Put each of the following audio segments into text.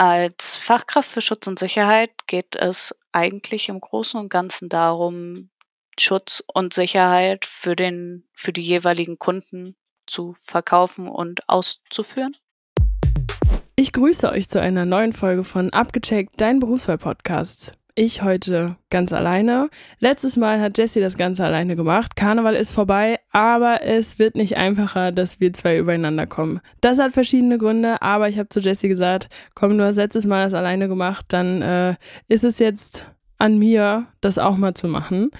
Als Fachkraft für Schutz und Sicherheit geht es eigentlich im Großen und Ganzen darum, Schutz und Sicherheit für den, für die jeweiligen Kunden zu verkaufen und auszuführen. Ich grüße euch zu einer neuen Folge von Abgecheckt, dein Berufswahl-Podcast ich heute ganz alleine. Letztes Mal hat Jessie das Ganze alleine gemacht. Karneval ist vorbei, aber es wird nicht einfacher, dass wir zwei übereinander kommen. Das hat verschiedene Gründe, aber ich habe zu Jessie gesagt, komm, du hast letztes Mal das alleine gemacht, dann äh, ist es jetzt an mir, das auch mal zu machen.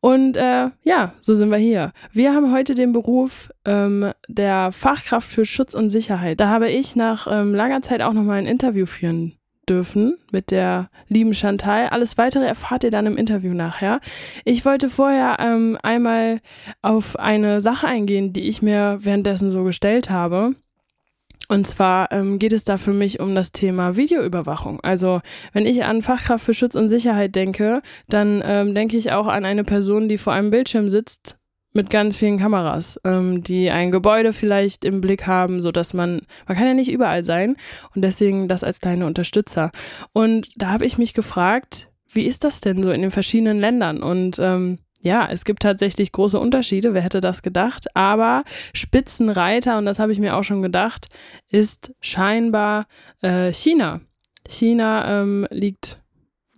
Und äh, ja, so sind wir hier. Wir haben heute den Beruf ähm, der Fachkraft für Schutz und Sicherheit. Da habe ich nach ähm, langer Zeit auch nochmal ein Interview führen dürfen mit der lieben Chantal. Alles weitere erfahrt ihr dann im Interview nachher. Ich wollte vorher ähm, einmal auf eine Sache eingehen, die ich mir währenddessen so gestellt habe. Und zwar ähm, geht es da für mich um das Thema Videoüberwachung. Also wenn ich an Fachkraft für Schutz und Sicherheit denke, dann ähm, denke ich auch an eine Person, die vor einem Bildschirm sitzt mit ganz vielen Kameras, ähm, die ein Gebäude vielleicht im Blick haben, so dass man, man kann ja nicht überall sein und deswegen das als kleine Unterstützer. Und da habe ich mich gefragt, wie ist das denn so in den verschiedenen Ländern? Und ähm, ja, es gibt tatsächlich große Unterschiede, wer hätte das gedacht, aber Spitzenreiter, und das habe ich mir auch schon gedacht, ist scheinbar äh, China. China ähm, liegt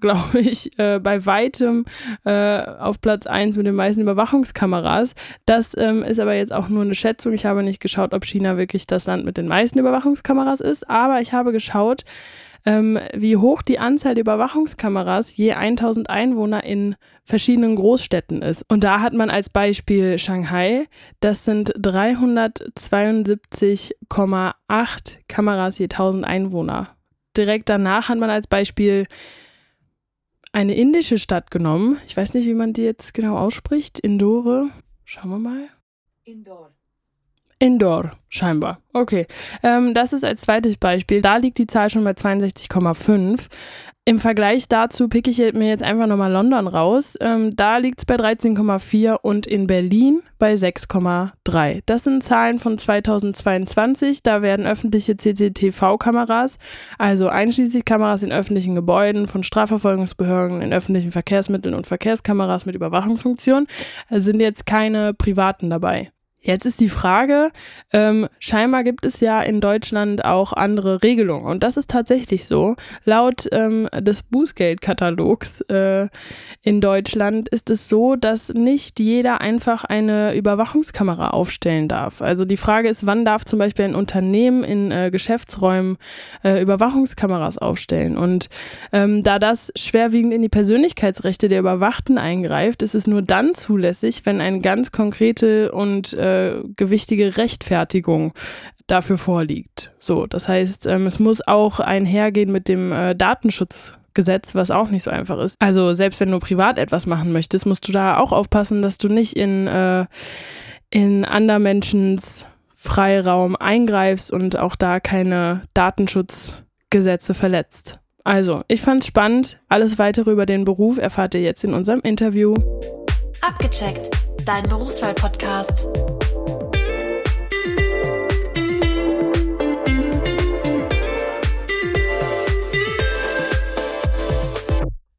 glaube ich, äh, bei weitem äh, auf Platz 1 mit den meisten Überwachungskameras. Das ähm, ist aber jetzt auch nur eine Schätzung. Ich habe nicht geschaut, ob China wirklich das Land mit den meisten Überwachungskameras ist, aber ich habe geschaut, ähm, wie hoch die Anzahl der Überwachungskameras je 1000 Einwohner in verschiedenen Großstädten ist. Und da hat man als Beispiel Shanghai, das sind 372,8 Kameras je 1000 Einwohner. Direkt danach hat man als Beispiel eine indische Stadt genommen. Ich weiß nicht, wie man die jetzt genau ausspricht. Indore. Schauen wir mal. Indore. Indoor, scheinbar. Okay. Ähm, das ist als zweites Beispiel. Da liegt die Zahl schon bei 62,5. Im Vergleich dazu picke ich mir jetzt einfach nochmal London raus. Ähm, da liegt es bei 13,4 und in Berlin bei 6,3. Das sind Zahlen von 2022. Da werden öffentliche CCTV-Kameras, also einschließlich Kameras in öffentlichen Gebäuden, von Strafverfolgungsbehörden, in öffentlichen Verkehrsmitteln und Verkehrskameras mit Überwachungsfunktion, sind jetzt keine privaten dabei. Jetzt ist die Frage, ähm, scheinbar gibt es ja in Deutschland auch andere Regelungen. Und das ist tatsächlich so. Laut ähm, des Bußgeldkatalogs äh, in Deutschland ist es so, dass nicht jeder einfach eine Überwachungskamera aufstellen darf. Also die Frage ist, wann darf zum Beispiel ein Unternehmen in äh, Geschäftsräumen äh, Überwachungskameras aufstellen? Und ähm, da das schwerwiegend in die Persönlichkeitsrechte der Überwachten eingreift, ist es nur dann zulässig, wenn eine ganz konkrete und äh, gewichtige Rechtfertigung dafür vorliegt. So, das heißt, ähm, es muss auch einhergehen mit dem äh, Datenschutzgesetz, was auch nicht so einfach ist. Also selbst wenn du privat etwas machen möchtest, musst du da auch aufpassen, dass du nicht in, äh, in anderer Menschens Freiraum eingreifst und auch da keine Datenschutzgesetze verletzt. Also, ich fand's spannend. Alles weitere über den Beruf erfahrt ihr jetzt in unserem Interview. Abgecheckt, dein Berufswahl-Podcast.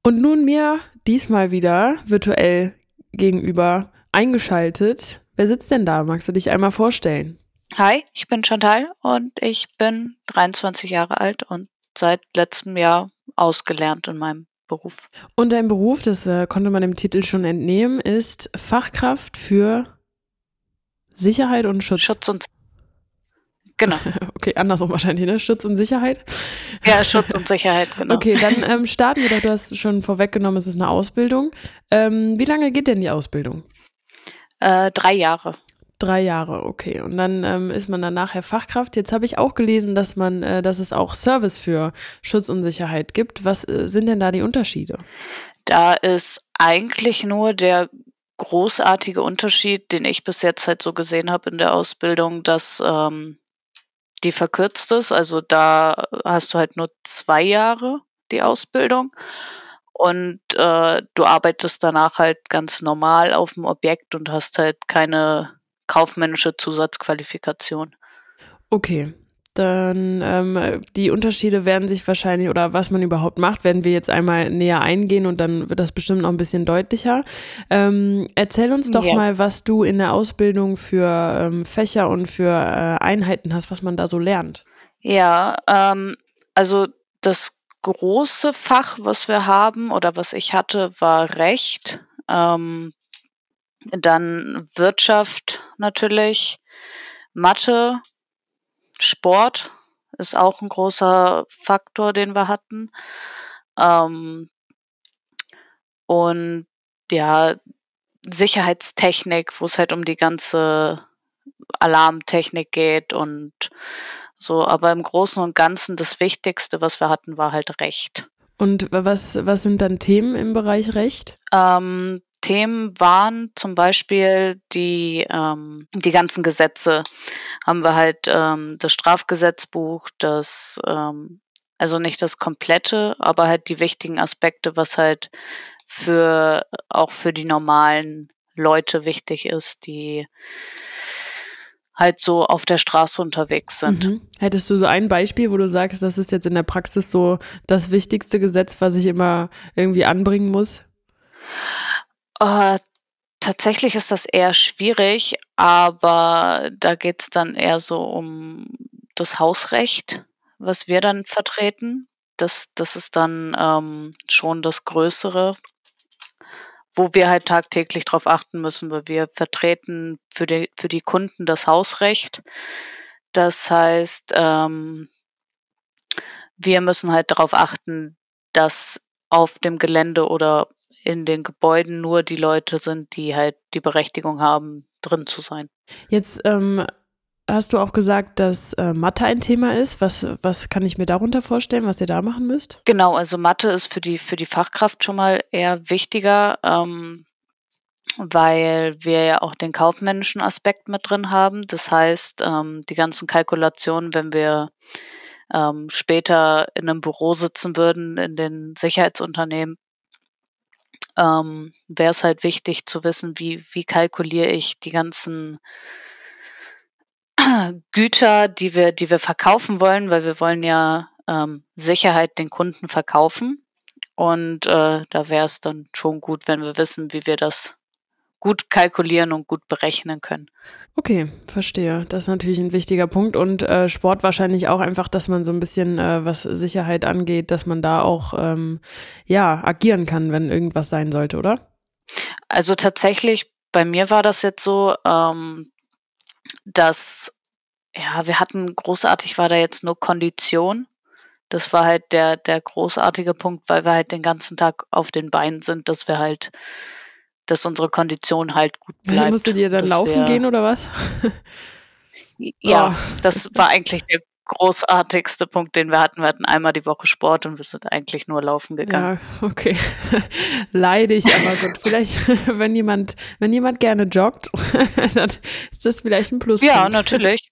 Und nun mir diesmal wieder virtuell gegenüber eingeschaltet. Wer sitzt denn da? Magst du dich einmal vorstellen? Hi, ich bin Chantal und ich bin 23 Jahre alt und seit letztem Jahr ausgelernt in meinem Beruf. Und dein Beruf, das äh, konnte man dem Titel schon entnehmen, ist Fachkraft für Sicherheit und Schutz. Schutz und Genau. Okay, andersrum wahrscheinlich, ne? Schutz und Sicherheit. Ja, Schutz und Sicherheit, genau. Okay, dann ähm, starten wir doch. Du hast schon vorweggenommen, es ist eine Ausbildung. Ähm, wie lange geht denn die Ausbildung? Äh, drei Jahre. Drei Jahre, okay. Und dann ähm, ist man dann nachher Fachkraft. Jetzt habe ich auch gelesen, dass man, äh, dass es auch Service für Schutz und Sicherheit gibt. Was äh, sind denn da die Unterschiede? Da ist eigentlich nur der großartige Unterschied, den ich bis jetzt halt so gesehen habe in der Ausbildung, dass ähm, die verkürzt ist. Also da hast du halt nur zwei Jahre die Ausbildung und äh, du arbeitest danach halt ganz normal auf dem Objekt und hast halt keine kaufmännische Zusatzqualifikation. Okay. Dann ähm, die Unterschiede werden sich wahrscheinlich oder was man überhaupt macht, werden wir jetzt einmal näher eingehen und dann wird das bestimmt noch ein bisschen deutlicher. Ähm, erzähl uns doch ja. mal, was du in der Ausbildung für ähm, Fächer und für äh, Einheiten hast, was man da so lernt. Ja, ähm, also das große Fach, was wir haben oder was ich hatte, war Recht. Ähm, dann Wirtschaft natürlich, Mathe, Sport ist auch ein großer Faktor, den wir hatten. Ähm, und ja, Sicherheitstechnik, wo es halt um die ganze Alarmtechnik geht und so. Aber im Großen und Ganzen das Wichtigste, was wir hatten, war halt Recht. Und was, was sind dann Themen im Bereich Recht? Ähm, Themen waren zum Beispiel die, ähm, die ganzen Gesetze. Haben wir halt ähm, das Strafgesetzbuch, das, ähm, also nicht das komplette, aber halt die wichtigen Aspekte, was halt für auch für die normalen Leute wichtig ist, die halt so auf der Straße unterwegs sind. Mhm. Hättest du so ein Beispiel, wo du sagst, das ist jetzt in der Praxis so das wichtigste Gesetz, was ich immer irgendwie anbringen muss? Äh, tatsächlich ist das eher schwierig, aber da geht es dann eher so um das Hausrecht, was wir dann vertreten. Das, das ist dann ähm, schon das Größere, wo wir halt tagtäglich darauf achten müssen, weil wir vertreten für die, für die Kunden das Hausrecht. Das heißt, ähm, wir müssen halt darauf achten, dass auf dem Gelände oder in den Gebäuden nur die Leute sind, die halt die Berechtigung haben, drin zu sein. Jetzt ähm, hast du auch gesagt, dass äh, Mathe ein Thema ist. Was, was kann ich mir darunter vorstellen, was ihr da machen müsst? Genau, also Mathe ist für die, für die Fachkraft schon mal eher wichtiger, ähm, weil wir ja auch den kaufmännischen Aspekt mit drin haben. Das heißt, ähm, die ganzen Kalkulationen, wenn wir ähm, später in einem Büro sitzen würden, in den Sicherheitsunternehmen, ähm, wäre es halt wichtig zu wissen, wie, wie kalkuliere ich die ganzen Güter, die wir, die wir verkaufen wollen, weil wir wollen ja ähm, Sicherheit den Kunden verkaufen. Und äh, da wäre es dann schon gut, wenn wir wissen, wie wir das gut kalkulieren und gut berechnen können. Okay, verstehe. Das ist natürlich ein wichtiger Punkt. Und äh, Sport wahrscheinlich auch einfach, dass man so ein bisschen, äh, was Sicherheit angeht, dass man da auch ähm, ja agieren kann, wenn irgendwas sein sollte, oder? Also tatsächlich, bei mir war das jetzt so, ähm, dass ja, wir hatten großartig war da jetzt nur Kondition. Das war halt der, der großartige Punkt, weil wir halt den ganzen Tag auf den Beinen sind, dass wir halt dass unsere Kondition halt gut bleibt. Musstet ihr dann laufen wir, gehen oder was? ja, oh. das war eigentlich der großartigste Punkt, den wir hatten. Wir hatten einmal die Woche Sport und wir sind eigentlich nur laufen gegangen. Ja, okay. Leidig, aber gut. Vielleicht, wenn jemand, wenn jemand gerne joggt, dann ist das vielleicht ein Pluspunkt. Ja, natürlich.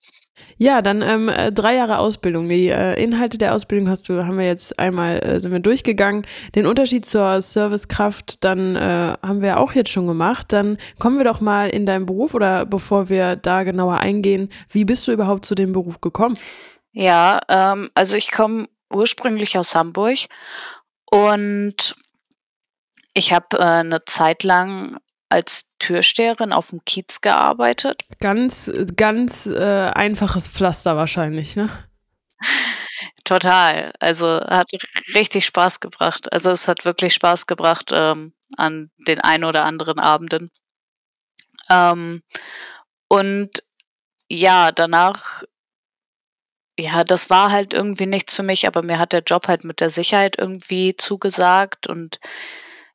Ja, dann ähm, äh, drei Jahre Ausbildung. Die äh, Inhalte der Ausbildung hast du, haben wir jetzt einmal, äh, sind wir durchgegangen. Den Unterschied zur Servicekraft, dann äh, haben wir auch jetzt schon gemacht. Dann kommen wir doch mal in deinen Beruf oder bevor wir da genauer eingehen, wie bist du überhaupt zu dem Beruf gekommen? Ja, ähm, also ich komme ursprünglich aus Hamburg und ich habe äh, eine Zeit lang als Türsteherin auf dem Kiez gearbeitet. Ganz, ganz äh, einfaches Pflaster wahrscheinlich, ne? Total. Also hat richtig Spaß gebracht. Also es hat wirklich Spaß gebracht ähm, an den ein oder anderen Abenden. Ähm, und ja, danach, ja, das war halt irgendwie nichts für mich, aber mir hat der Job halt mit der Sicherheit irgendwie zugesagt und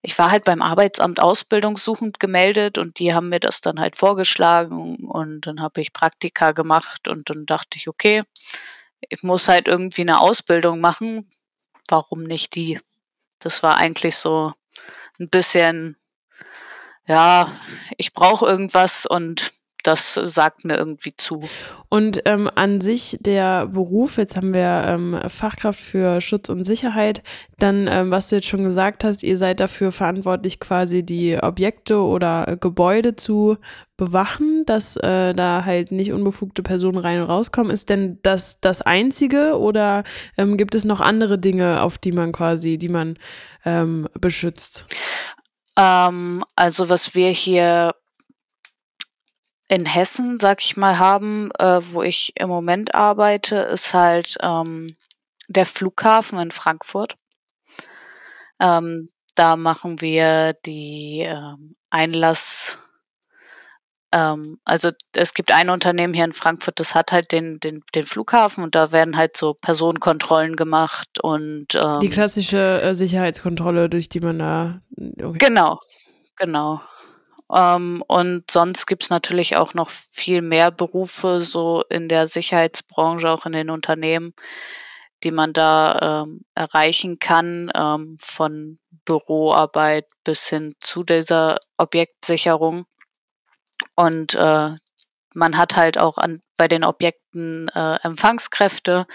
ich war halt beim Arbeitsamt ausbildungssuchend gemeldet und die haben mir das dann halt vorgeschlagen und dann habe ich Praktika gemacht und dann dachte ich, okay, ich muss halt irgendwie eine Ausbildung machen. Warum nicht die? Das war eigentlich so ein bisschen, ja, ich brauche irgendwas und das sagt mir irgendwie zu. Und ähm, an sich der Beruf, jetzt haben wir ähm, Fachkraft für Schutz und Sicherheit, dann, ähm, was du jetzt schon gesagt hast, ihr seid dafür verantwortlich, quasi die Objekte oder äh, Gebäude zu bewachen, dass äh, da halt nicht unbefugte Personen rein und rauskommen. Ist denn das das Einzige oder ähm, gibt es noch andere Dinge, auf die man quasi, die man ähm, beschützt? Ähm, also was wir hier in Hessen, sag ich mal, haben, äh, wo ich im Moment arbeite, ist halt ähm, der Flughafen in Frankfurt. Ähm, da machen wir die ähm, Einlass, ähm, also es gibt ein Unternehmen hier in Frankfurt, das hat halt den, den, den Flughafen und da werden halt so Personenkontrollen gemacht und ähm, Die klassische äh, Sicherheitskontrolle, durch die man da. Okay. Genau, genau. Ähm, und sonst gibt's natürlich auch noch viel mehr Berufe so in der Sicherheitsbranche, auch in den Unternehmen, die man da ähm, erreichen kann, ähm, von Büroarbeit bis hin zu dieser Objektsicherung. Und äh, man hat halt auch an, bei den Objekten äh, Empfangskräfte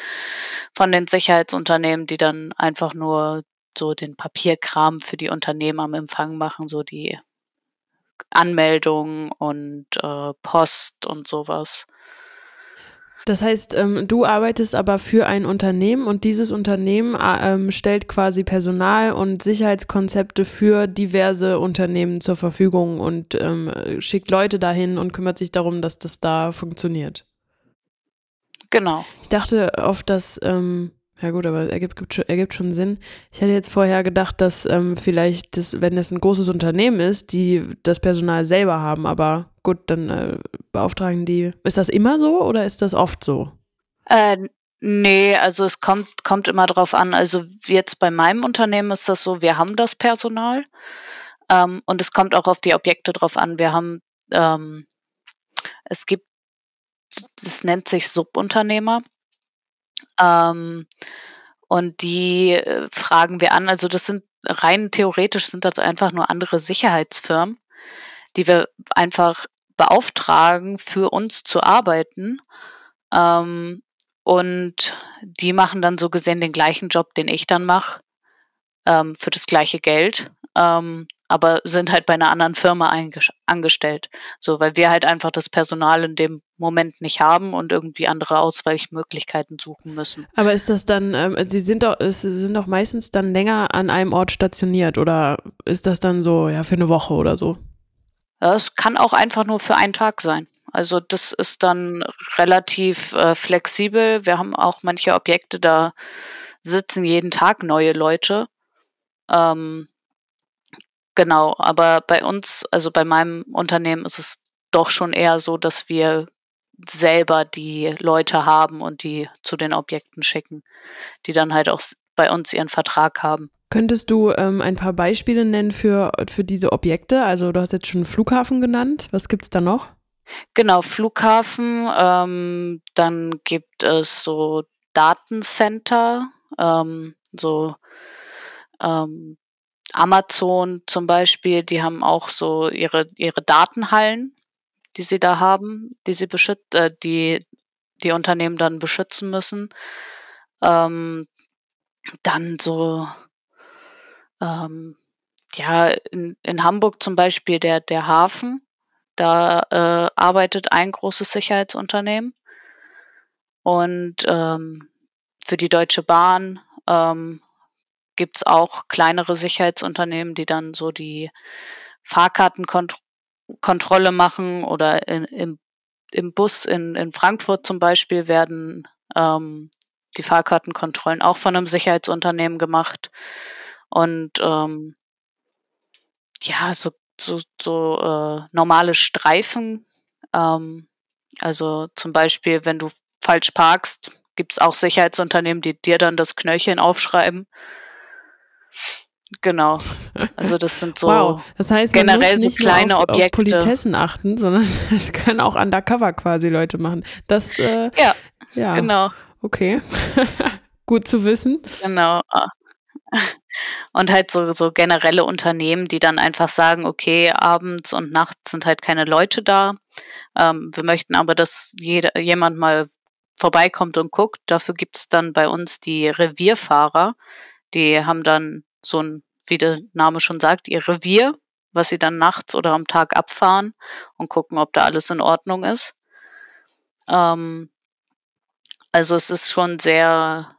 von den Sicherheitsunternehmen, die dann einfach nur so den Papierkram für die Unternehmen am Empfang machen, so die Anmeldung und äh, Post und sowas. Das heißt, ähm, du arbeitest aber für ein Unternehmen und dieses Unternehmen äh, ähm, stellt quasi Personal und Sicherheitskonzepte für diverse Unternehmen zur Verfügung und ähm, schickt Leute dahin und kümmert sich darum, dass das da funktioniert. Genau. Ich dachte oft, dass ähm, ja gut, aber ergibt, gibt, ergibt schon Sinn. Ich hätte jetzt vorher gedacht, dass ähm, vielleicht, das, wenn es ein großes Unternehmen ist, die das Personal selber haben, aber gut, dann äh, beauftragen die. Ist das immer so oder ist das oft so? Äh, nee, also es kommt, kommt immer drauf an. Also jetzt bei meinem Unternehmen ist das so, wir haben das Personal ähm, und es kommt auch auf die Objekte drauf an. Wir haben, ähm, es gibt, das nennt sich Subunternehmer. Ähm, und die äh, fragen wir an. Also das sind rein theoretisch sind das einfach nur andere Sicherheitsfirmen, die wir einfach beauftragen, für uns zu arbeiten. Ähm, und die machen dann so gesehen den gleichen Job, den ich dann mache, ähm, für das gleiche Geld ähm, aber sind halt bei einer anderen Firma angestellt. So, weil wir halt einfach das Personal in dem Moment nicht haben und irgendwie andere Ausweichmöglichkeiten suchen müssen. Aber ist das dann, ähm, Sie sind doch, Sie sind doch meistens dann länger an einem Ort stationiert oder ist das dann so, ja, für eine Woche oder so? Es kann auch einfach nur für einen Tag sein. Also das ist dann relativ äh, flexibel. Wir haben auch manche Objekte, da sitzen jeden Tag neue Leute. Ähm, Genau, aber bei uns, also bei meinem Unternehmen ist es doch schon eher so, dass wir selber die Leute haben und die zu den Objekten schicken, die dann halt auch bei uns ihren Vertrag haben. Könntest du ähm, ein paar Beispiele nennen für, für diese Objekte? Also du hast jetzt schon Flughafen genannt. Was gibt es da noch? Genau, Flughafen. Ähm, dann gibt es so Datencenter, ähm, so ähm, Amazon zum Beispiel, die haben auch so ihre, ihre Datenhallen, die sie da haben, die sie beschützt, äh, die die Unternehmen dann beschützen müssen. Ähm, dann so, ähm, ja, in, in Hamburg zum Beispiel der, der Hafen, da äh, arbeitet ein großes Sicherheitsunternehmen. Und ähm, für die Deutsche Bahn ähm, gibt's auch kleinere Sicherheitsunternehmen, die dann so die Fahrkartenkontrolle machen oder in, im, im Bus in, in Frankfurt zum Beispiel werden ähm, die Fahrkartenkontrollen auch von einem Sicherheitsunternehmen gemacht. Und ähm, ja, so, so, so äh, normale Streifen. Ähm, also zum Beispiel, wenn du falsch parkst, gibt es auch Sicherheitsunternehmen, die dir dann das Knöllchen aufschreiben. Genau. Also das sind so wow. das heißt, generell so kleine auf, Objekte. Auf Politessen achten, sondern es können auch undercover quasi Leute machen. Das äh, ja, ja, genau. Okay, gut zu wissen. Genau. Und halt so, so generelle Unternehmen, die dann einfach sagen, okay, abends und nachts sind halt keine Leute da. Ähm, wir möchten aber, dass jeder, jemand mal vorbeikommt und guckt. Dafür gibt es dann bei uns die Revierfahrer. Die haben dann so ein, wie der Name schon sagt, ihr Revier, was sie dann nachts oder am Tag abfahren und gucken, ob da alles in Ordnung ist. Ähm, also es ist schon sehr,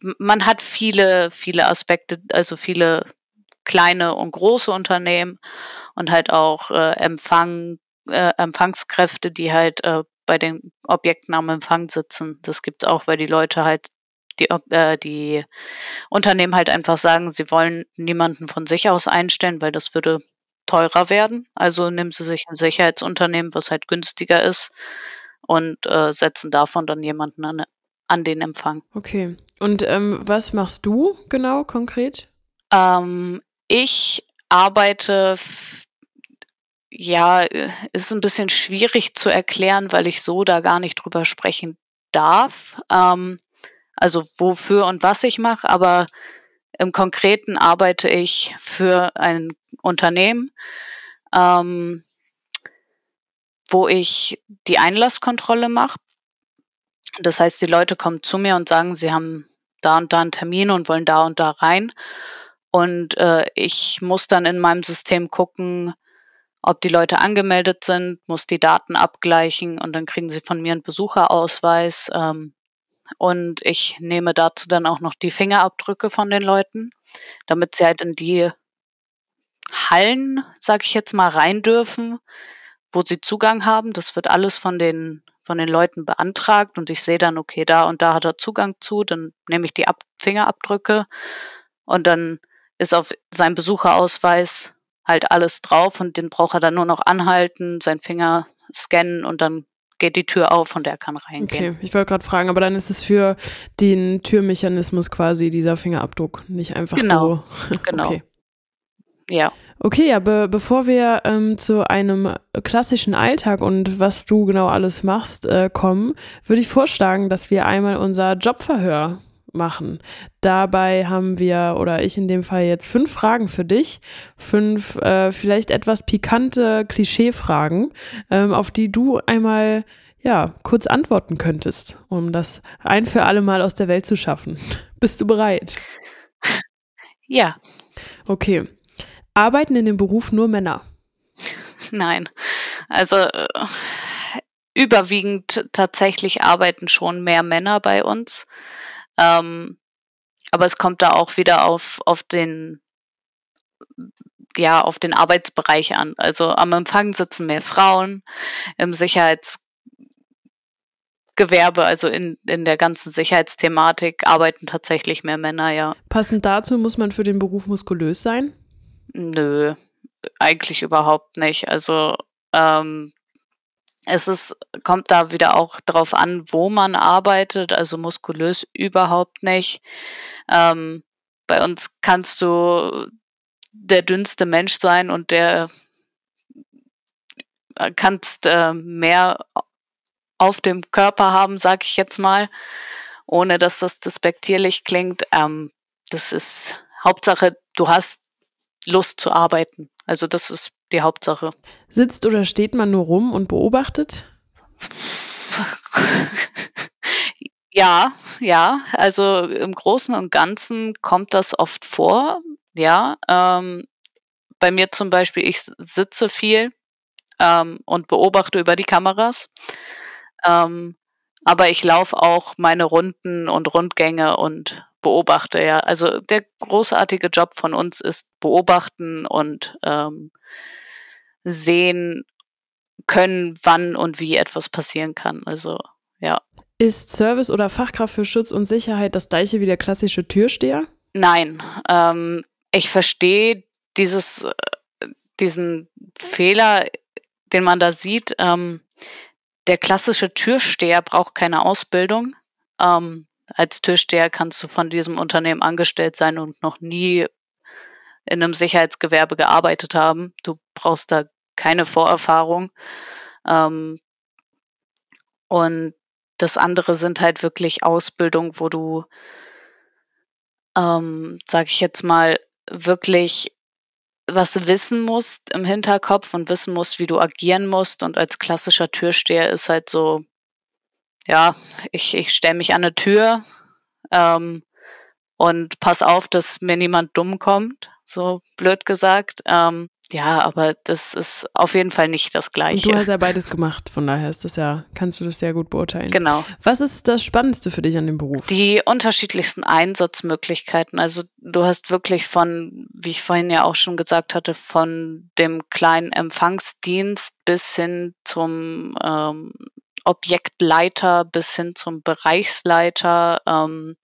man hat viele, viele Aspekte, also viele kleine und große Unternehmen und halt auch äh, Empfang, äh, Empfangskräfte, die halt äh, bei den Objekten am Empfang sitzen. Das gibt's auch, weil die Leute halt die, äh, die Unternehmen halt einfach sagen, sie wollen niemanden von sich aus einstellen, weil das würde teurer werden. Also nehmen sie sich ein Sicherheitsunternehmen, was halt günstiger ist und äh, setzen davon dann jemanden an, an den Empfang. Okay. Und ähm, was machst du genau konkret? Ähm, ich arbeite, ja, ist ein bisschen schwierig zu erklären, weil ich so da gar nicht drüber sprechen darf. Ähm, also wofür und was ich mache, aber im Konkreten arbeite ich für ein Unternehmen, ähm, wo ich die Einlasskontrolle mache. Das heißt, die Leute kommen zu mir und sagen, sie haben da und da einen Termin und wollen da und da rein. Und äh, ich muss dann in meinem System gucken, ob die Leute angemeldet sind, muss die Daten abgleichen und dann kriegen sie von mir einen Besucherausweis. Ähm, und ich nehme dazu dann auch noch die Fingerabdrücke von den Leuten, damit sie halt in die Hallen, sag ich jetzt mal, rein dürfen, wo sie Zugang haben. Das wird alles von den von den Leuten beantragt und ich sehe dann, okay, da und da hat er Zugang zu, dann nehme ich die Ab Fingerabdrücke und dann ist auf seinem Besucherausweis halt alles drauf und den braucht er dann nur noch anhalten, seinen Finger scannen und dann geht die Tür auf und er kann reingehen. Okay, ich wollte gerade fragen, aber dann ist es für den Türmechanismus quasi dieser Fingerabdruck, nicht einfach genau, so. Genau. Okay. Ja. Okay, aber bevor wir ähm, zu einem klassischen Alltag und was du genau alles machst äh, kommen, würde ich vorschlagen, dass wir einmal unser Jobverhör machen. Dabei haben wir, oder ich in dem Fall jetzt, fünf Fragen für dich. Fünf äh, vielleicht etwas pikante Klischeefragen, ähm, auf die du einmal ja, kurz antworten könntest, um das ein für alle Mal aus der Welt zu schaffen. Bist du bereit? Ja. Okay. Arbeiten in dem Beruf nur Männer? Nein. Also äh, überwiegend tatsächlich arbeiten schon mehr Männer bei uns. Ähm, aber es kommt da auch wieder auf, auf den, ja, auf den Arbeitsbereich an. Also am Empfang sitzen mehr Frauen, im Sicherheitsgewerbe, also in, in der ganzen Sicherheitsthematik arbeiten tatsächlich mehr Männer, ja. Passend dazu muss man für den Beruf muskulös sein? Nö, eigentlich überhaupt nicht. Also ähm, es ist, kommt da wieder auch darauf an, wo man arbeitet, also muskulös überhaupt nicht. Ähm, bei uns kannst du der dünnste Mensch sein und der äh, kannst äh, mehr auf dem Körper haben, sag ich jetzt mal, ohne dass das despektierlich klingt. Ähm, das ist Hauptsache, du hast Lust zu arbeiten. Also das ist die Hauptsache. Sitzt oder steht man nur rum und beobachtet? ja, ja. Also im Großen und Ganzen kommt das oft vor. Ja. Ähm, bei mir zum Beispiel, ich sitze viel ähm, und beobachte über die Kameras. Ähm, aber ich laufe auch meine Runden und Rundgänge und beobachte ja. Also der großartige Job von uns ist beobachten und ähm, sehen können, wann und wie etwas passieren kann. Also ja. Ist Service oder Fachkraft für Schutz und Sicherheit das gleiche wie der klassische Türsteher? Nein. Ähm, ich verstehe dieses, äh, diesen Fehler, den man da sieht. Ähm, der klassische Türsteher braucht keine Ausbildung. Ähm, als Türsteher kannst du von diesem Unternehmen angestellt sein und noch nie in einem Sicherheitsgewerbe gearbeitet haben. Du brauchst da keine Vorerfahrung. Ähm, und das andere sind halt wirklich Ausbildung, wo du, ähm, sag ich jetzt mal, wirklich was wissen musst im Hinterkopf und wissen musst, wie du agieren musst. Und als klassischer Türsteher ist halt so, ja, ich, ich stelle mich an eine Tür ähm, und pass auf, dass mir niemand dumm kommt, so blöd gesagt. Ähm, ja, aber das ist auf jeden Fall nicht das Gleiche. Und du hast ja beides gemacht, von daher ist das ja, kannst du das sehr gut beurteilen. Genau. Was ist das Spannendste für dich an dem Beruf? Die unterschiedlichsten Einsatzmöglichkeiten. Also du hast wirklich von, wie ich vorhin ja auch schon gesagt hatte, von dem kleinen Empfangsdienst bis hin zum ähm, Objektleiter, bis hin zum Bereichsleiter. Ähm,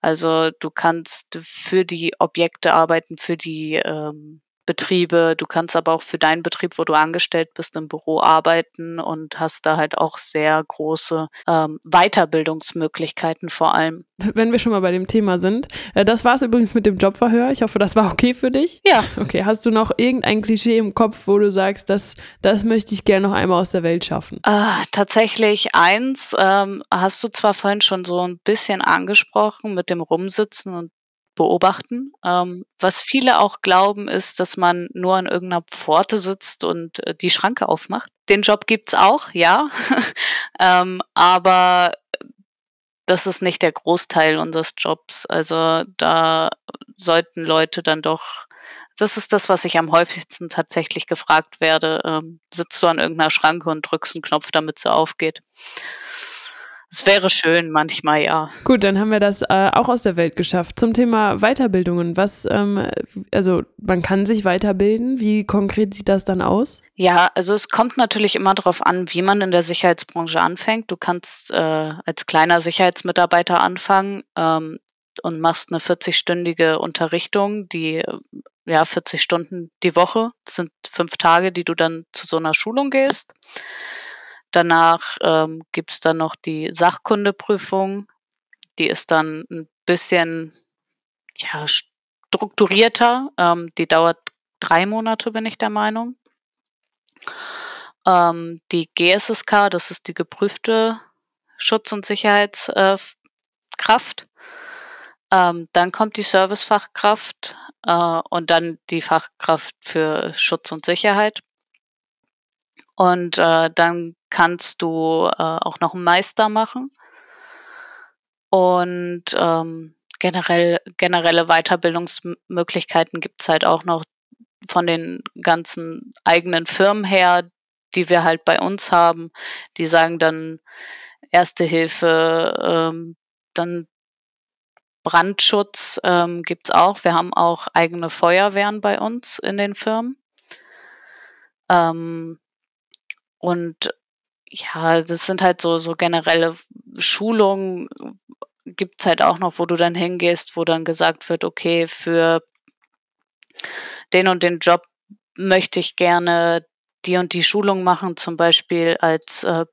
also du kannst für die Objekte arbeiten, für die ähm, Betriebe. Du kannst aber auch für deinen Betrieb, wo du angestellt bist, im Büro arbeiten und hast da halt auch sehr große ähm, Weiterbildungsmöglichkeiten vor allem. Wenn wir schon mal bei dem Thema sind. Äh, das war es übrigens mit dem Jobverhör. Ich hoffe, das war okay für dich. Ja. Okay, hast du noch irgendein Klischee im Kopf, wo du sagst, das, das möchte ich gerne noch einmal aus der Welt schaffen? Äh, tatsächlich eins ähm, hast du zwar vorhin schon so ein bisschen angesprochen mit dem Rumsitzen und beobachten. Ähm, was viele auch glauben, ist, dass man nur an irgendeiner Pforte sitzt und äh, die Schranke aufmacht. Den Job gibt's auch, ja. ähm, aber das ist nicht der Großteil unseres Jobs. Also da sollten Leute dann doch, das ist das, was ich am häufigsten tatsächlich gefragt werde. Ähm, sitzt du an irgendeiner Schranke und drückst einen Knopf, damit sie aufgeht? Es wäre schön, manchmal ja. Gut, dann haben wir das äh, auch aus der Welt geschafft. Zum Thema Weiterbildungen. Was, ähm, also man kann sich weiterbilden. Wie konkret sieht das dann aus? Ja, also es kommt natürlich immer darauf an, wie man in der Sicherheitsbranche anfängt. Du kannst äh, als kleiner Sicherheitsmitarbeiter anfangen ähm, und machst eine 40-stündige Unterrichtung, die ja 40 Stunden die Woche. Das sind fünf Tage, die du dann zu so einer Schulung gehst. Danach ähm, gibt es dann noch die Sachkundeprüfung. Die ist dann ein bisschen ja, strukturierter. Ähm, die dauert drei Monate, bin ich der Meinung. Ähm, die GSSK, das ist die geprüfte Schutz- und Sicherheitskraft. Ähm, dann kommt die Servicefachkraft äh, und dann die Fachkraft für Schutz und Sicherheit. Und äh, dann kannst du äh, auch noch einen Meister machen. Und ähm, generell, generelle Weiterbildungsmöglichkeiten gibt's halt auch noch von den ganzen eigenen Firmen her, die wir halt bei uns haben. Die sagen dann Erste Hilfe, ähm, dann Brandschutz ähm, gibt's auch. Wir haben auch eigene Feuerwehren bei uns in den Firmen. Ähm, und ja, das sind halt so, so generelle Schulungen, gibt's halt auch noch, wo du dann hingehst, wo dann gesagt wird, okay, für den und den Job möchte ich gerne die und die Schulung machen, zum Beispiel als äh,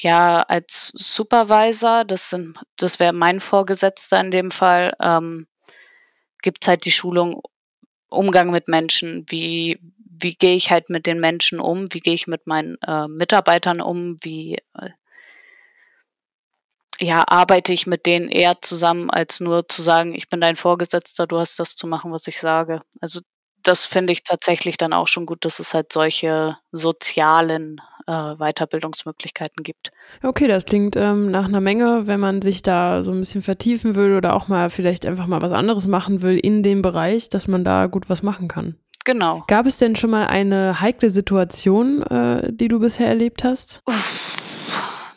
ja als Supervisor, das sind, das wäre mein Vorgesetzter in dem Fall, ähm, gibt's halt die Schulung Umgang mit Menschen, wie wie gehe ich halt mit den Menschen um, wie gehe ich mit meinen äh, Mitarbeitern um, wie äh, ja, arbeite ich mit denen eher zusammen, als nur zu sagen, ich bin dein Vorgesetzter, du hast das zu machen, was ich sage. Also das finde ich tatsächlich dann auch schon gut, dass es halt solche sozialen äh, Weiterbildungsmöglichkeiten gibt. Okay, das klingt ähm, nach einer Menge, wenn man sich da so ein bisschen vertiefen will oder auch mal vielleicht einfach mal was anderes machen will in dem Bereich, dass man da gut was machen kann. Genau. Gab es denn schon mal eine heikle Situation, äh, die du bisher erlebt hast? Uff,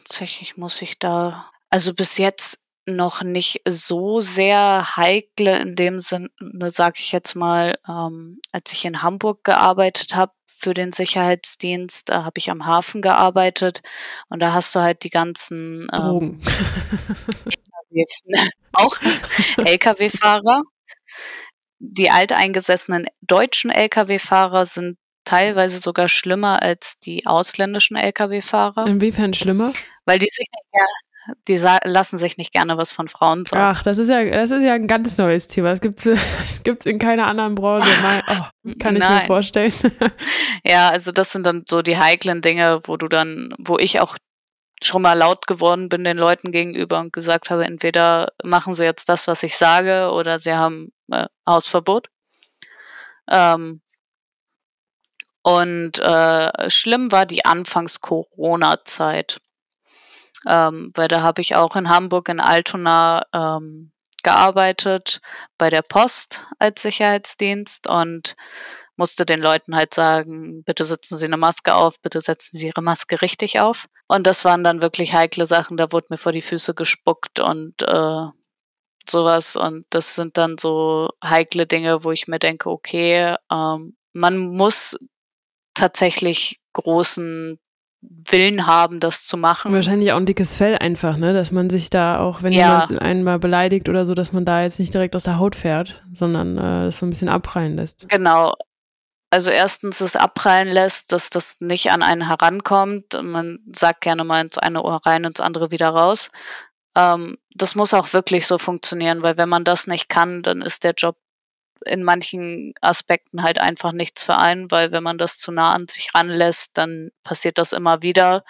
tatsächlich muss ich da, also bis jetzt noch nicht so sehr heikle in dem Sinne, sage ich jetzt mal, ähm, als ich in Hamburg gearbeitet habe für den Sicherheitsdienst, da habe ich am Hafen gearbeitet und da hast du halt die ganzen ähm, Drogen. auch LKW-Fahrer, die alteingesessenen deutschen Lkw-Fahrer sind teilweise sogar schlimmer als die ausländischen Lkw-Fahrer. Inwiefern schlimmer? Weil die sich nicht gerne, die lassen sich nicht gerne was von Frauen sagen. Ach, das ist ja, das ist ja ein ganz neues Thema. Das gibt's, das gibt's in keiner anderen Branche. Mal, oh, kann ich Nein. mir vorstellen. ja, also das sind dann so die heiklen Dinge, wo du dann, wo ich auch schon mal laut geworden bin den Leuten gegenüber und gesagt habe, entweder machen sie jetzt das, was ich sage, oder sie haben äh, Hausverbot. Ähm, und äh, schlimm war die Anfangs-Corona-Zeit. Ähm, weil da habe ich auch in Hamburg in Altona ähm, gearbeitet bei der Post als Sicherheitsdienst und musste den Leuten halt sagen, bitte setzen Sie eine Maske auf, bitte setzen Sie Ihre Maske richtig auf. Und das waren dann wirklich heikle Sachen, da wurde mir vor die Füße gespuckt und äh, sowas. Und das sind dann so heikle Dinge, wo ich mir denke, okay, ähm, man muss tatsächlich großen Willen haben, das zu machen. Wahrscheinlich auch ein dickes Fell einfach, ne? Dass man sich da auch, wenn ja. jemand einen mal beleidigt oder so, dass man da jetzt nicht direkt aus der Haut fährt, sondern äh, das so ein bisschen abprallen lässt. Genau. Also erstens es abprallen lässt, dass das nicht an einen herankommt. Man sagt gerne mal ins eine Ohr rein, ins andere wieder raus. Ähm, das muss auch wirklich so funktionieren, weil wenn man das nicht kann, dann ist der Job in manchen Aspekten halt einfach nichts für einen, weil wenn man das zu nah an sich ranlässt, dann passiert das immer wieder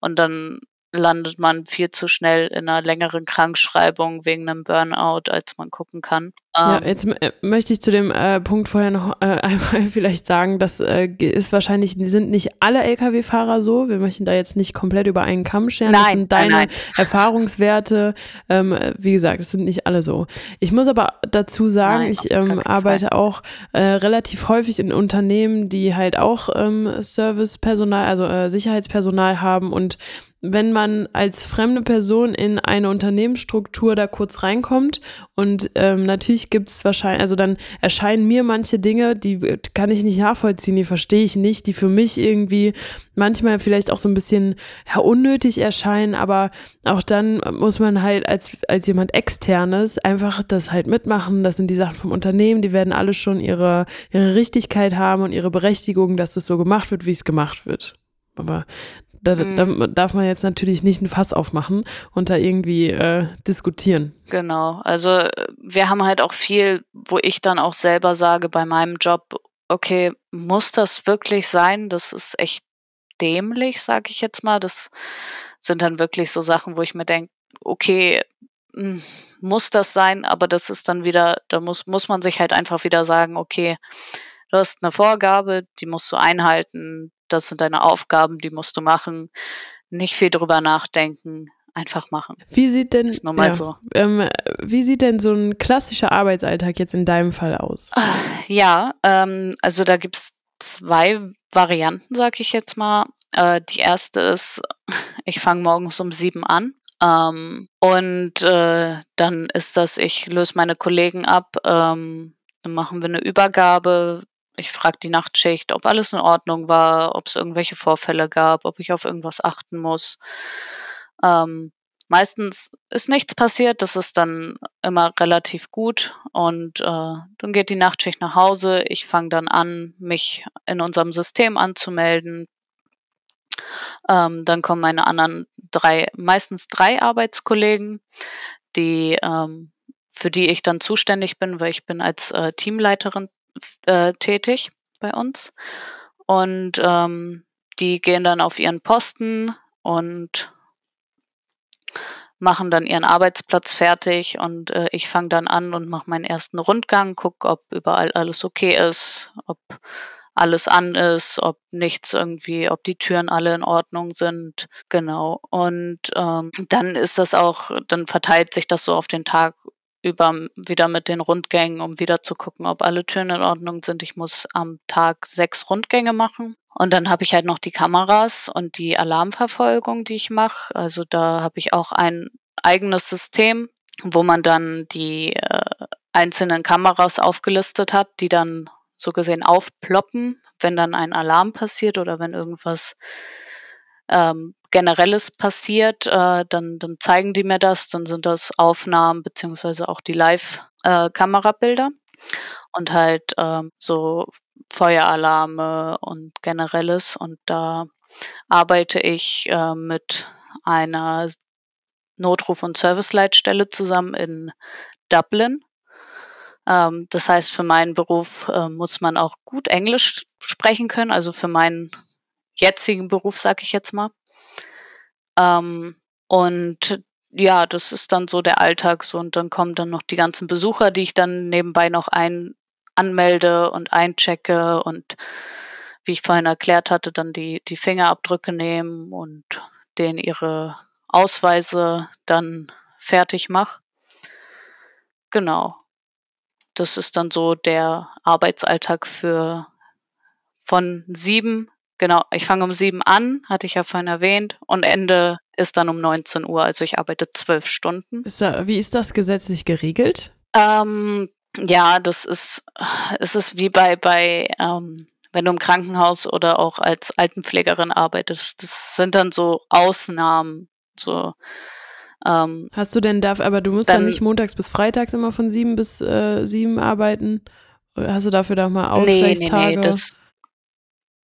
und dann landet man viel zu schnell in einer längeren Krankschreibung wegen einem Burnout, als man gucken kann. Ja, ähm, jetzt äh, möchte ich zu dem äh, Punkt vorher noch äh, einmal vielleicht sagen, das äh, ist wahrscheinlich, sind nicht alle Lkw-Fahrer so. Wir möchten da jetzt nicht komplett über einen Kamm scheren. Nein, das sind deine nein. Erfahrungswerte. Ähm, wie gesagt, es sind nicht alle so. Ich muss aber dazu sagen, nein, ich ähm, arbeite auch äh, relativ häufig in Unternehmen, die halt auch ähm, Servicepersonal, also äh, Sicherheitspersonal haben und wenn man als fremde Person in eine Unternehmensstruktur da kurz reinkommt und ähm, natürlich gibt es wahrscheinlich, also dann erscheinen mir manche Dinge, die kann ich nicht nachvollziehen, die verstehe ich nicht, die für mich irgendwie manchmal vielleicht auch so ein bisschen ja, unnötig erscheinen, aber auch dann muss man halt als, als jemand externes einfach das halt mitmachen. Das sind die Sachen vom Unternehmen, die werden alle schon ihre, ihre Richtigkeit haben und ihre Berechtigung, dass das so gemacht wird, wie es gemacht wird. Aber da, mhm. da, darf man jetzt natürlich nicht ein Fass aufmachen und da irgendwie äh, diskutieren. Genau. Also wir haben halt auch viel, wo ich dann auch selber sage bei meinem Job, okay, muss das wirklich sein? Das ist echt dämlich, sage ich jetzt mal. Das sind dann wirklich so Sachen, wo ich mir denke, okay, hm, muss das sein, aber das ist dann wieder, da muss, muss man sich halt einfach wieder sagen, okay, du hast eine Vorgabe, die musst du einhalten, das sind deine Aufgaben, die musst du machen. Nicht viel drüber nachdenken, einfach machen. Wie sieht denn ist ja, so. Ähm, wie sieht denn so ein klassischer Arbeitsalltag jetzt in deinem Fall aus? Ja, ähm, also da gibt es zwei Varianten, sag ich jetzt mal. Äh, die erste ist, ich fange morgens um sieben an. Ähm, und äh, dann ist das, ich löse meine Kollegen ab, ähm, dann machen wir eine Übergabe, ich frage die Nachtschicht, ob alles in Ordnung war, ob es irgendwelche Vorfälle gab, ob ich auf irgendwas achten muss. Ähm, meistens ist nichts passiert, das ist dann immer relativ gut und äh, dann geht die Nachtschicht nach Hause. Ich fange dann an, mich in unserem System anzumelden. Ähm, dann kommen meine anderen drei, meistens drei Arbeitskollegen, die ähm, für die ich dann zuständig bin, weil ich bin als äh, Teamleiterin äh, tätig bei uns. Und ähm, die gehen dann auf ihren Posten und machen dann ihren Arbeitsplatz fertig und äh, ich fange dann an und mache meinen ersten Rundgang, gucke, ob überall alles okay ist, ob alles an ist, ob nichts irgendwie, ob die Türen alle in Ordnung sind. Genau. Und ähm, dann ist das auch, dann verteilt sich das so auf den Tag über wieder mit den Rundgängen, um wieder zu gucken, ob alle Türen in Ordnung sind. Ich muss am Tag sechs Rundgänge machen. Und dann habe ich halt noch die Kameras und die Alarmverfolgung, die ich mache. Also da habe ich auch ein eigenes System, wo man dann die äh, einzelnen Kameras aufgelistet hat, die dann so gesehen aufploppen, wenn dann ein Alarm passiert oder wenn irgendwas ähm, Generelles passiert, äh, dann, dann zeigen die mir das, dann sind das Aufnahmen beziehungsweise auch die Live-Kamerabilder äh, und halt ähm, so Feueralarme und Generelles und da arbeite ich äh, mit einer Notruf- und Serviceleitstelle zusammen in Dublin. Ähm, das heißt, für meinen Beruf äh, muss man auch gut Englisch sprechen können, also für meinen jetzigen Beruf, sag ich jetzt mal. Ähm, und ja, das ist dann so der Alltag so und dann kommen dann noch die ganzen Besucher, die ich dann nebenbei noch ein anmelde und einchecke und wie ich vorhin erklärt hatte, dann die, die Fingerabdrücke nehmen und denen ihre Ausweise dann fertig mache. Genau. Das ist dann so der Arbeitsalltag für von sieben, genau, ich fange um sieben an, hatte ich ja vorhin erwähnt, und Ende ist dann um 19 Uhr. Also ich arbeite zwölf Stunden. Ist da, wie ist das gesetzlich geregelt? Ähm, ja, das ist, es ist wie bei, bei ähm, wenn du im Krankenhaus oder auch als Altenpflegerin arbeitest. Das sind dann so Ausnahmen. So, ähm, Hast du denn darf, aber du musst dann, dann, nicht montags bis freitags immer von sieben bis äh, sieben arbeiten? Hast du dafür da mal Ausgleichstage? Nee, nee, nee, das,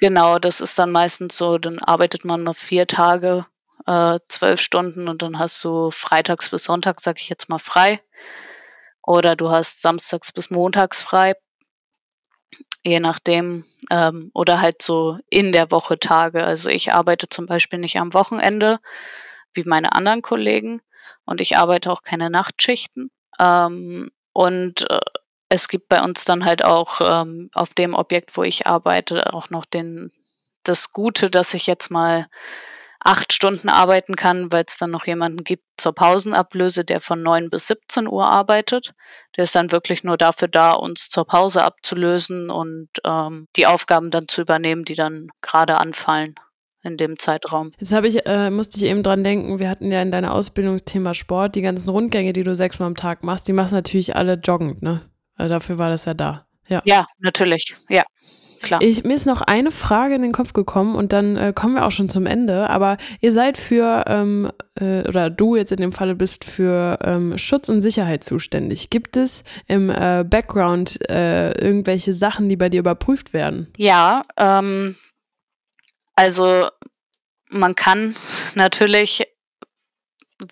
genau, das ist dann meistens so, dann arbeitet man noch vier Tage, äh, zwölf Stunden und dann hast du freitags bis sonntags, sag ich jetzt mal, frei. Oder du hast samstags bis montags frei je nachdem, ähm, oder halt so in der Woche Tage. Also ich arbeite zum Beispiel nicht am Wochenende wie meine anderen Kollegen und ich arbeite auch keine Nachtschichten. Ähm, und äh, es gibt bei uns dann halt auch ähm, auf dem Objekt, wo ich arbeite, auch noch den das Gute, dass ich jetzt mal acht Stunden arbeiten kann, weil es dann noch jemanden gibt zur Pausenablöse, der von neun bis 17 Uhr arbeitet. Der ist dann wirklich nur dafür da, uns zur Pause abzulösen und ähm, die Aufgaben dann zu übernehmen, die dann gerade anfallen in dem Zeitraum. Jetzt habe ich, äh, musste ich eben dran denken, wir hatten ja in deiner Ausbildungsthema Sport, die ganzen Rundgänge, die du sechsmal am Tag machst, die machst natürlich alle joggend, ne? Also dafür war das ja da. Ja, ja natürlich, ja klar. Ich, mir ist noch eine Frage in den Kopf gekommen und dann äh, kommen wir auch schon zum Ende. Aber ihr seid für, ähm, äh, oder du jetzt in dem Falle bist für ähm, Schutz und Sicherheit zuständig. Gibt es im äh, Background äh, irgendwelche Sachen, die bei dir überprüft werden? Ja, ähm, also man kann natürlich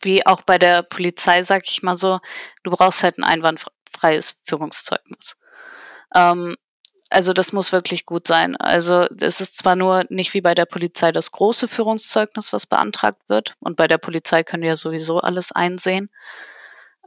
wie auch bei der Polizei, sag ich mal so, du brauchst halt ein einwandfreies Führungszeugnis. Ähm, also das muss wirklich gut sein. Also es ist zwar nur nicht wie bei der Polizei das große Führungszeugnis, was beantragt wird. Und bei der Polizei können ja sowieso alles einsehen.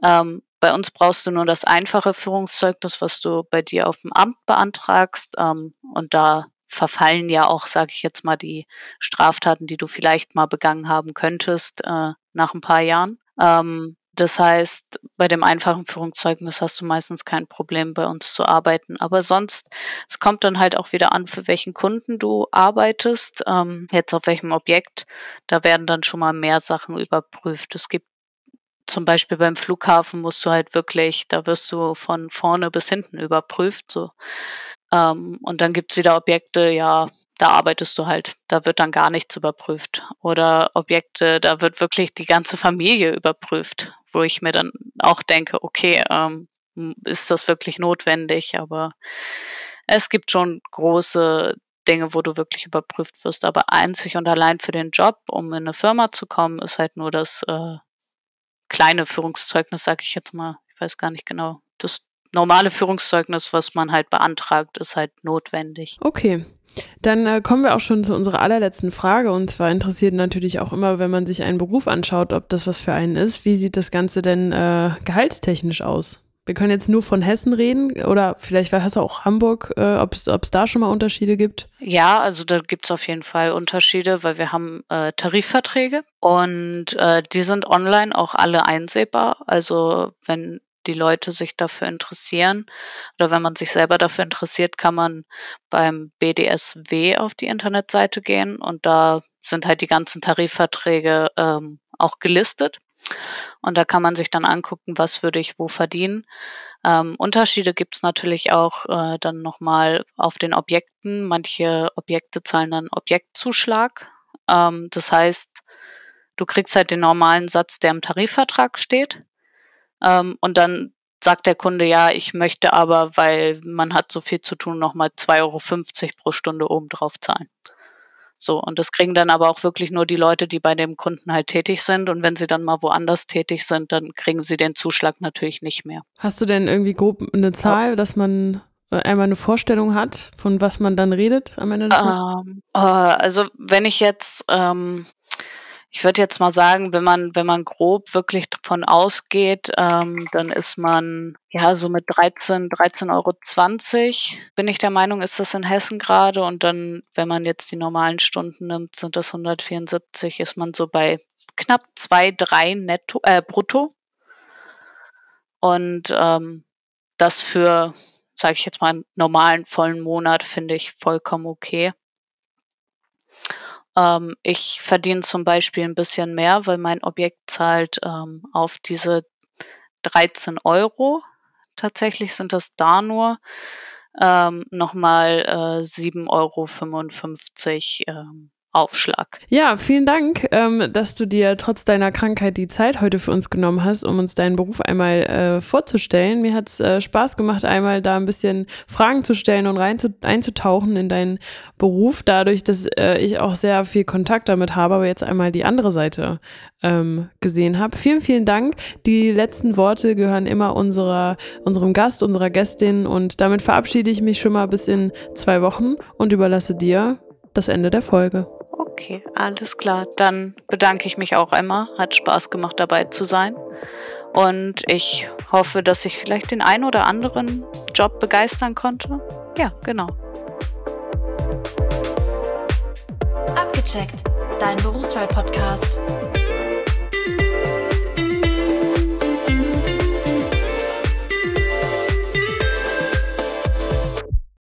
Ähm, bei uns brauchst du nur das einfache Führungszeugnis, was du bei dir auf dem Amt beantragst. Ähm, und da verfallen ja auch, sage ich jetzt mal, die Straftaten, die du vielleicht mal begangen haben könntest äh, nach ein paar Jahren. Ähm, das heißt, bei dem einfachen Führungszeugnis hast du meistens kein Problem, bei uns zu arbeiten. Aber sonst, es kommt dann halt auch wieder an, für welchen Kunden du arbeitest, ähm, jetzt auf welchem Objekt. Da werden dann schon mal mehr Sachen überprüft. Es gibt zum Beispiel beim Flughafen musst du halt wirklich, da wirst du von vorne bis hinten überprüft. So. Ähm, und dann gibt's wieder Objekte, ja, da arbeitest du halt, da wird dann gar nichts überprüft. Oder Objekte, da wird wirklich die ganze Familie überprüft, wo ich mir dann auch denke, okay, ähm, ist das wirklich notwendig? Aber es gibt schon große Dinge, wo du wirklich überprüft wirst. Aber einzig und allein für den Job, um in eine Firma zu kommen, ist halt nur das äh, kleine Führungszeugnis, sag ich jetzt mal. Ich weiß gar nicht genau. Das normale Führungszeugnis, was man halt beantragt, ist halt notwendig. Okay. Dann äh, kommen wir auch schon zu unserer allerletzten Frage. Und zwar interessiert natürlich auch immer, wenn man sich einen Beruf anschaut, ob das was für einen ist. Wie sieht das Ganze denn äh, gehaltstechnisch aus? Wir können jetzt nur von Hessen reden oder vielleicht hast du auch Hamburg, äh, ob es da schon mal Unterschiede gibt? Ja, also da gibt es auf jeden Fall Unterschiede, weil wir haben äh, Tarifverträge und äh, die sind online auch alle einsehbar. Also wenn die Leute sich dafür interessieren oder wenn man sich selber dafür interessiert, kann man beim BDSW auf die Internetseite gehen und da sind halt die ganzen Tarifverträge ähm, auch gelistet. Und da kann man sich dann angucken, was würde ich wo verdienen. Ähm, Unterschiede gibt es natürlich auch äh, dann nochmal auf den Objekten. Manche Objekte zahlen dann Objektzuschlag. Ähm, das heißt, du kriegst halt den normalen Satz, der im Tarifvertrag steht. Ähm, und dann sagt der Kunde, ja, ich möchte aber, weil man hat so viel zu tun, nochmal 2,50 Euro pro Stunde obendrauf zahlen. So, und das kriegen dann aber auch wirklich nur die Leute, die bei dem Kunden halt tätig sind. Und wenn sie dann mal woanders tätig sind, dann kriegen sie den Zuschlag natürlich nicht mehr. Hast du denn irgendwie grob eine Zahl, ja. dass man einmal eine Vorstellung hat, von was man dann redet am Ende des ähm, äh, Also wenn ich jetzt ähm, ich würde jetzt mal sagen, wenn man, wenn man grob wirklich davon ausgeht, ähm, dann ist man ja so mit 13, 13,20 Euro bin ich der Meinung, ist das in Hessen gerade. Und dann, wenn man jetzt die normalen Stunden nimmt, sind das 174, ist man so bei knapp zwei, drei netto, äh, brutto. Und ähm, das für, sage ich jetzt mal, einen normalen vollen Monat finde ich vollkommen okay. Ähm, ich verdiene zum Beispiel ein bisschen mehr, weil mein Objekt zahlt ähm, auf diese 13 Euro. Tatsächlich sind das da nur ähm, nochmal äh, 7,55 Euro ähm, Aufschlag. Ja, vielen Dank, ähm, dass du dir trotz deiner Krankheit die Zeit heute für uns genommen hast, um uns deinen Beruf einmal äh, vorzustellen. Mir hat es äh, Spaß gemacht, einmal da ein bisschen Fragen zu stellen und rein zu, einzutauchen in deinen Beruf, dadurch, dass äh, ich auch sehr viel Kontakt damit habe, aber jetzt einmal die andere Seite ähm, gesehen habe. Vielen, vielen Dank. Die letzten Worte gehören immer unserer, unserem Gast, unserer Gästin und damit verabschiede ich mich schon mal bis in zwei Wochen und überlasse dir das Ende der Folge. Okay, alles klar. Dann bedanke ich mich auch einmal. Hat Spaß gemacht, dabei zu sein. Und ich hoffe, dass ich vielleicht den einen oder anderen Job begeistern konnte. Ja, genau. Abgecheckt, dein Berufswahl-Podcast.